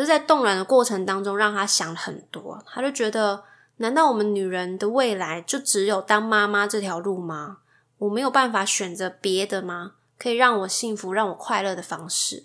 是，在动卵的过程当中，让他想了很多。他就觉得，难道我们女人的未来就只有当妈妈这条路吗？我没有办法选择别的吗？可以让我幸福、让我快乐的方式？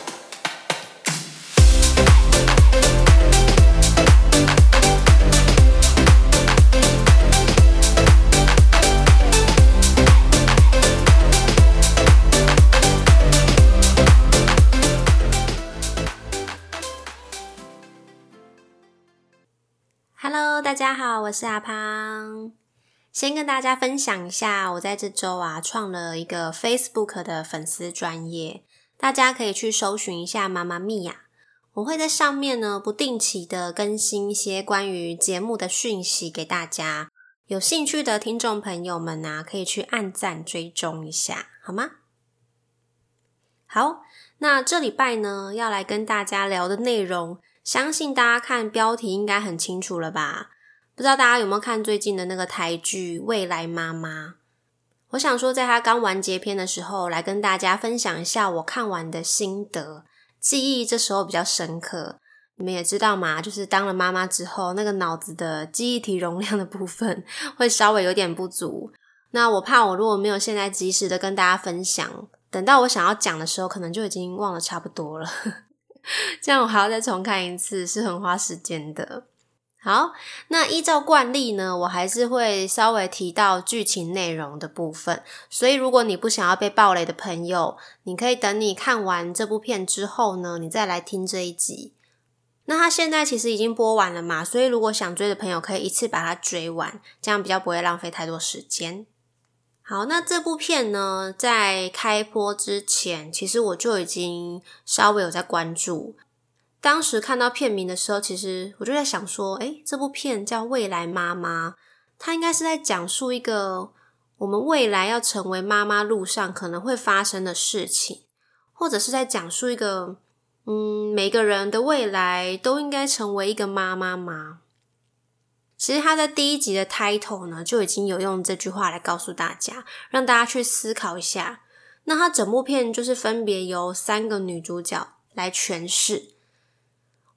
我是阿胖。先跟大家分享一下，我在这周啊创了一个 Facebook 的粉丝专业，大家可以去搜寻一下妈妈咪呀。我会在上面呢不定期的更新一些关于节目的讯息给大家，有兴趣的听众朋友们啊，可以去按赞追踪一下，好吗？好，那这礼拜呢要来跟大家聊的内容。相信大家看标题应该很清楚了吧？不知道大家有没有看最近的那个台剧《未来妈妈》？我想说，在它刚完结篇的时候，来跟大家分享一下我看完的心得，记忆这时候比较深刻。你们也知道嘛，就是当了妈妈之后，那个脑子的记忆体容量的部分会稍微有点不足。那我怕我如果没有现在及时的跟大家分享，等到我想要讲的时候，可能就已经忘了差不多了。这样我还要再重看一次，是很花时间的。好，那依照惯例呢，我还是会稍微提到剧情内容的部分。所以，如果你不想要被暴雷的朋友，你可以等你看完这部片之后呢，你再来听这一集。那它现在其实已经播完了嘛，所以如果想追的朋友，可以一次把它追完，这样比较不会浪费太多时间。好，那这部片呢，在开播之前，其实我就已经稍微有在关注。当时看到片名的时候，其实我就在想说，诶，这部片叫《未来妈妈》，它应该是在讲述一个我们未来要成为妈妈路上可能会发生的事情，或者是在讲述一个，嗯，每个人的未来都应该成为一个妈妈吗？其实他在第一集的 title 呢，就已经有用这句话来告诉大家，让大家去思考一下。那他整部片就是分别由三个女主角来诠释。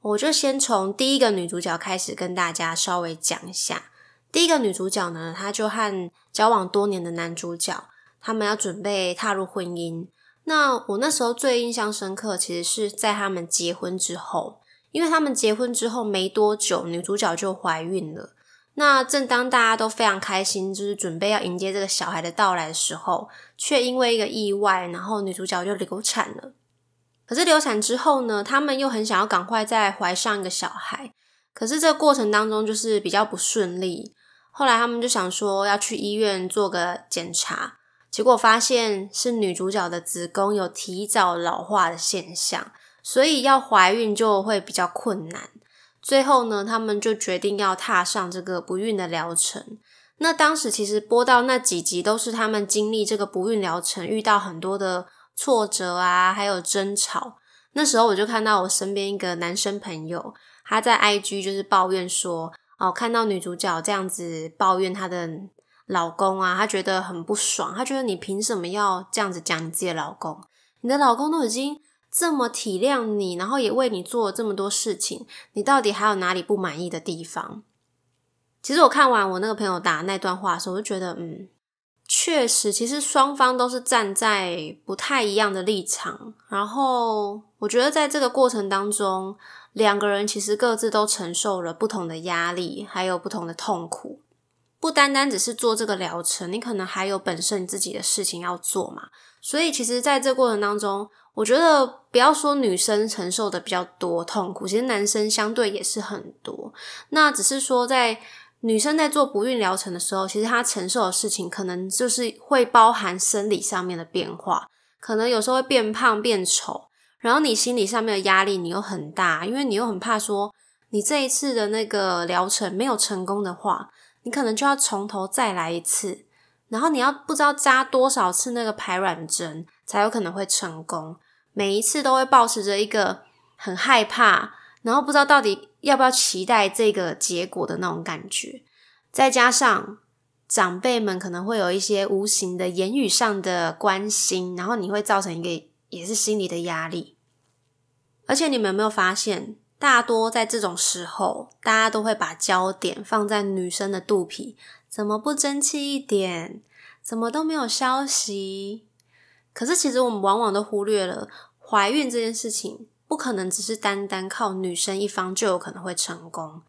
我就先从第一个女主角开始跟大家稍微讲一下。第一个女主角呢，她就和交往多年的男主角，他们要准备踏入婚姻。那我那时候最印象深刻，其实是在他们结婚之后。因为他们结婚之后没多久，女主角就怀孕了。那正当大家都非常开心，就是准备要迎接这个小孩的到来的时候，却因为一个意外，然后女主角就流产了。可是流产之后呢，他们又很想要赶快再怀上一个小孩。可是这个过程当中就是比较不顺利。后来他们就想说要去医院做个检查，结果发现是女主角的子宫有提早老化的现象。所以要怀孕就会比较困难。最后呢，他们就决定要踏上这个不孕的疗程。那当时其实播到那几集都是他们经历这个不孕疗程，遇到很多的挫折啊，还有争吵。那时候我就看到我身边一个男生朋友，他在 IG 就是抱怨说，哦，看到女主角这样子抱怨她的老公啊，他觉得很不爽。他觉得你凭什么要这样子讲你自己的老公？你的老公都已经。这么体谅你，然后也为你做了这么多事情，你到底还有哪里不满意的地方？其实我看完我那个朋友打那段话的时候，我就觉得，嗯，确实，其实双方都是站在不太一样的立场。然后我觉得在这个过程当中，两个人其实各自都承受了不同的压力，还有不同的痛苦。不单单只是做这个疗程，你可能还有本身你自己的事情要做嘛。所以，其实在这过程当中，我觉得不要说女生承受的比较多痛苦，其实男生相对也是很多。那只是说，在女生在做不孕疗程的时候，其实她承受的事情可能就是会包含生理上面的变化，可能有时候会变胖、变丑，然后你心理上面的压力你又很大，因为你又很怕说你这一次的那个疗程没有成功的话，你可能就要从头再来一次，然后你要不知道扎多少次那个排卵针才有可能会成功，每一次都会保持着一个很害怕，然后不知道到底要不要期待这个结果的那种感觉，再加上。长辈们可能会有一些无形的言语上的关心，然后你会造成一个也是心理的压力。而且你们有没有发现，大多在这种时候，大家都会把焦点放在女生的肚皮，怎么不争气一点？怎么都没有消息？可是其实我们往往都忽略了，怀孕这件事情不可能只是单单靠女生一方就有可能会成功。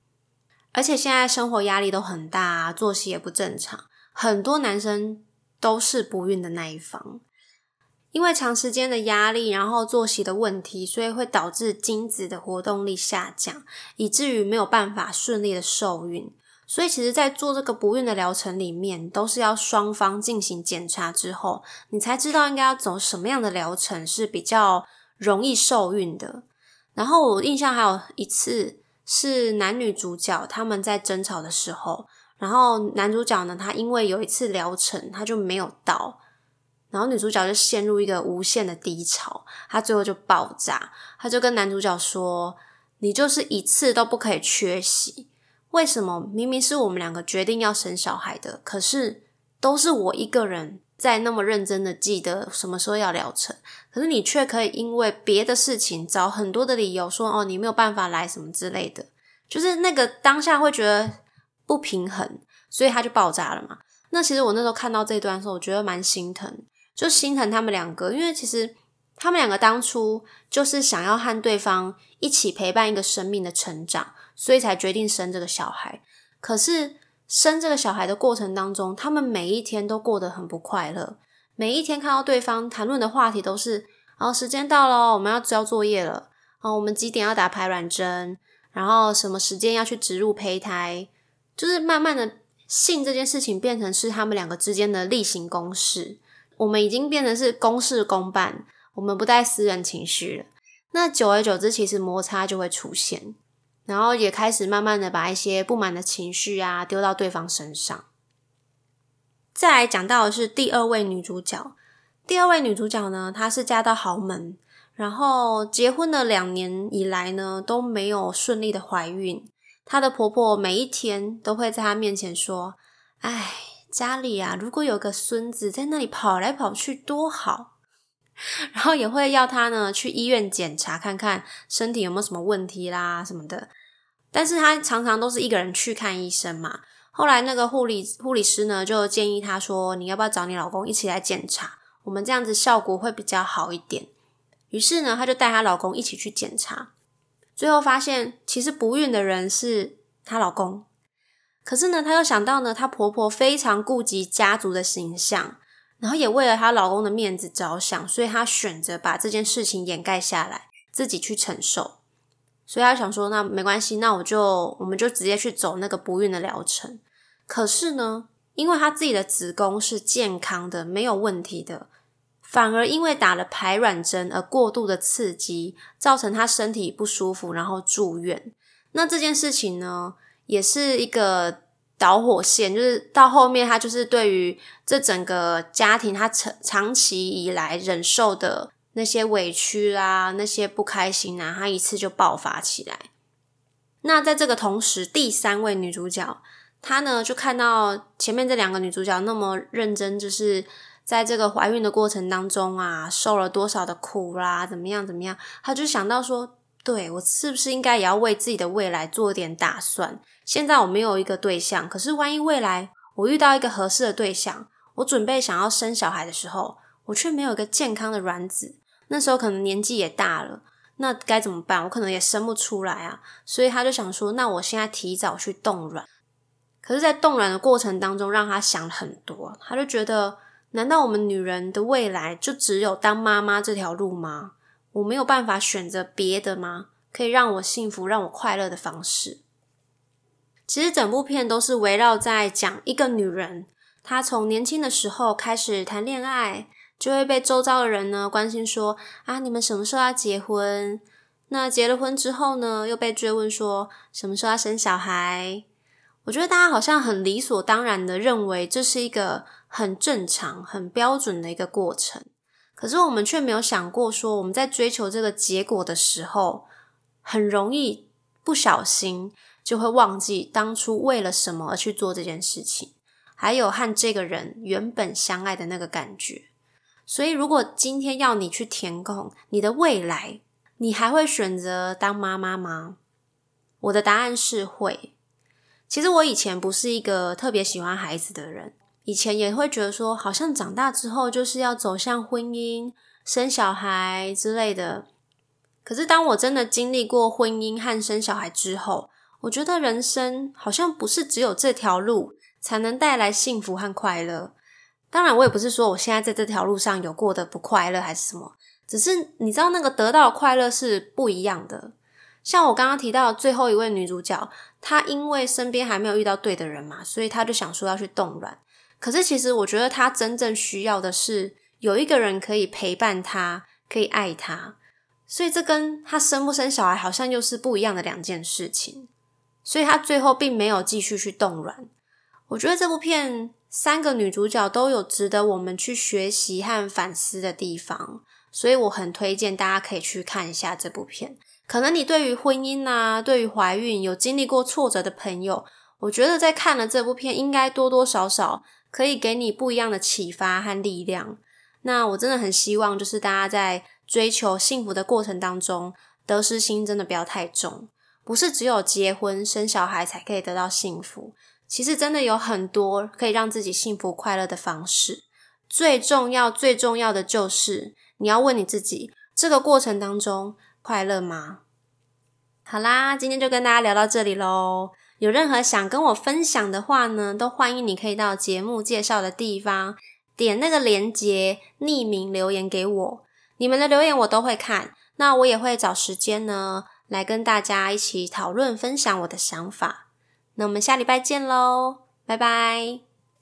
而且现在生活压力都很大，作息也不正常，很多男生都是不孕的那一方。因为长时间的压力，然后作息的问题，所以会导致精子的活动力下降，以至于没有办法顺利的受孕。所以其实，在做这个不孕的疗程里面，都是要双方进行检查之后，你才知道应该要走什么样的疗程是比较容易受孕的。然后我印象还有一次。是男女主角他们在争吵的时候，然后男主角呢，他因为有一次疗程他就没有到，然后女主角就陷入一个无限的低潮，他最后就爆炸，他就跟男主角说：“你就是一次都不可以缺席，为什么？明明是我们两个决定要生小孩的，可是都是我一个人。”在那么认真的记得什么时候要疗程，可是你却可以因为别的事情找很多的理由说哦，你没有办法来什么之类的，就是那个当下会觉得不平衡，所以他就爆炸了嘛。那其实我那时候看到这段的时候，我觉得蛮心疼，就心疼他们两个，因为其实他们两个当初就是想要和对方一起陪伴一个生命的成长，所以才决定生这个小孩，可是。生这个小孩的过程当中，他们每一天都过得很不快乐。每一天看到对方谈论的话题都是：哦，时间到了，我们要交作业了。哦，我们几点要打排卵针？然后什么时间要去植入胚胎？就是慢慢的，性这件事情变成是他们两个之间的例行公事。我们已经变成是公事公办，我们不带私人情绪了。那久而久之，其实摩擦就会出现。然后也开始慢慢的把一些不满的情绪啊丢到对方身上。再来讲到的是第二位女主角，第二位女主角呢，她是嫁到豪门，然后结婚了两年以来呢都没有顺利的怀孕。她的婆婆每一天都会在她面前说：“哎，家里啊，如果有个孙子在那里跑来跑去多好。”然后也会要他呢去医院检查看看身体有没有什么问题啦什么的，但是他常常都是一个人去看医生嘛。后来那个护理护理师呢就建议他说：“你要不要找你老公一起来检查？我们这样子效果会比较好一点。”于是呢，她就带她老公一起去检查，最后发现其实不孕的人是她老公。可是呢，她又想到呢，她婆婆非常顾及家族的形象。然后也为了她老公的面子着想，所以她选择把这件事情掩盖下来，自己去承受。所以他想说，那没关系，那我就我们就直接去走那个不孕的疗程。可是呢，因为他自己的子宫是健康的，没有问题的，反而因为打了排卵针而过度的刺激，造成他身体不舒服，然后住院。那这件事情呢，也是一个。导火线就是到后面，他就是对于这整个家庭，他长长期以来忍受的那些委屈啊，那些不开心啊，他一次就爆发起来。那在这个同时，第三位女主角，她呢就看到前面这两个女主角那么认真，就是在这个怀孕的过程当中啊，受了多少的苦啦，怎么样怎么样，她就想到说。对我是不是应该也要为自己的未来做点打算？现在我没有一个对象，可是万一未来我遇到一个合适的对象，我准备想要生小孩的时候，我却没有一个健康的卵子，那时候可能年纪也大了，那该怎么办？我可能也生不出来啊。所以他就想说，那我现在提早去冻卵。可是，在冻卵的过程当中，让他想了很多，他就觉得，难道我们女人的未来就只有当妈妈这条路吗？我没有办法选择别的吗？可以让我幸福、让我快乐的方式。其实整部片都是围绕在讲一个女人，她从年轻的时候开始谈恋爱，就会被周遭的人呢关心说啊，你们什么时候要结婚？那结了婚之后呢，又被追问说什么时候要生小孩？我觉得大家好像很理所当然的认为这是一个很正常、很标准的一个过程，可是我们却没有想过说，我们在追求这个结果的时候，很容易不小心就会忘记当初为了什么而去做这件事情，还有和这个人原本相爱的那个感觉。所以，如果今天要你去填空你的未来，你还会选择当妈妈吗？我的答案是会。其实我以前不是一个特别喜欢孩子的人，以前也会觉得说，好像长大之后就是要走向婚姻、生小孩之类的。可是当我真的经历过婚姻和生小孩之后，我觉得人生好像不是只有这条路才能带来幸福和快乐。当然，我也不是说我现在在这条路上有过得不快乐还是什么，只是你知道那个得到的快乐是不一样的。像我刚刚提到最后一位女主角，她因为身边还没有遇到对的人嘛，所以她就想说要去冻卵。可是其实我觉得她真正需要的是有一个人可以陪伴她，可以爱她。所以这跟她生不生小孩好像又是不一样的两件事情。所以她最后并没有继续去冻卵。我觉得这部片三个女主角都有值得我们去学习和反思的地方，所以我很推荐大家可以去看一下这部片。可能你对于婚姻啊，对于怀孕有经历过挫折的朋友，我觉得在看了这部片，应该多多少少可以给你不一样的启发和力量。那我真的很希望，就是大家在追求幸福的过程当中，得失心真的不要太重。不是只有结婚生小孩才可以得到幸福，其实真的有很多可以让自己幸福快乐的方式。最重要、最重要的就是你要问你自己：这个过程当中。快乐吗？好啦，今天就跟大家聊到这里喽。有任何想跟我分享的话呢，都欢迎你可以到节目介绍的地方点那个链接，匿名留言给我。你们的留言我都会看，那我也会找时间呢来跟大家一起讨论分享我的想法。那我们下礼拜见喽，拜拜。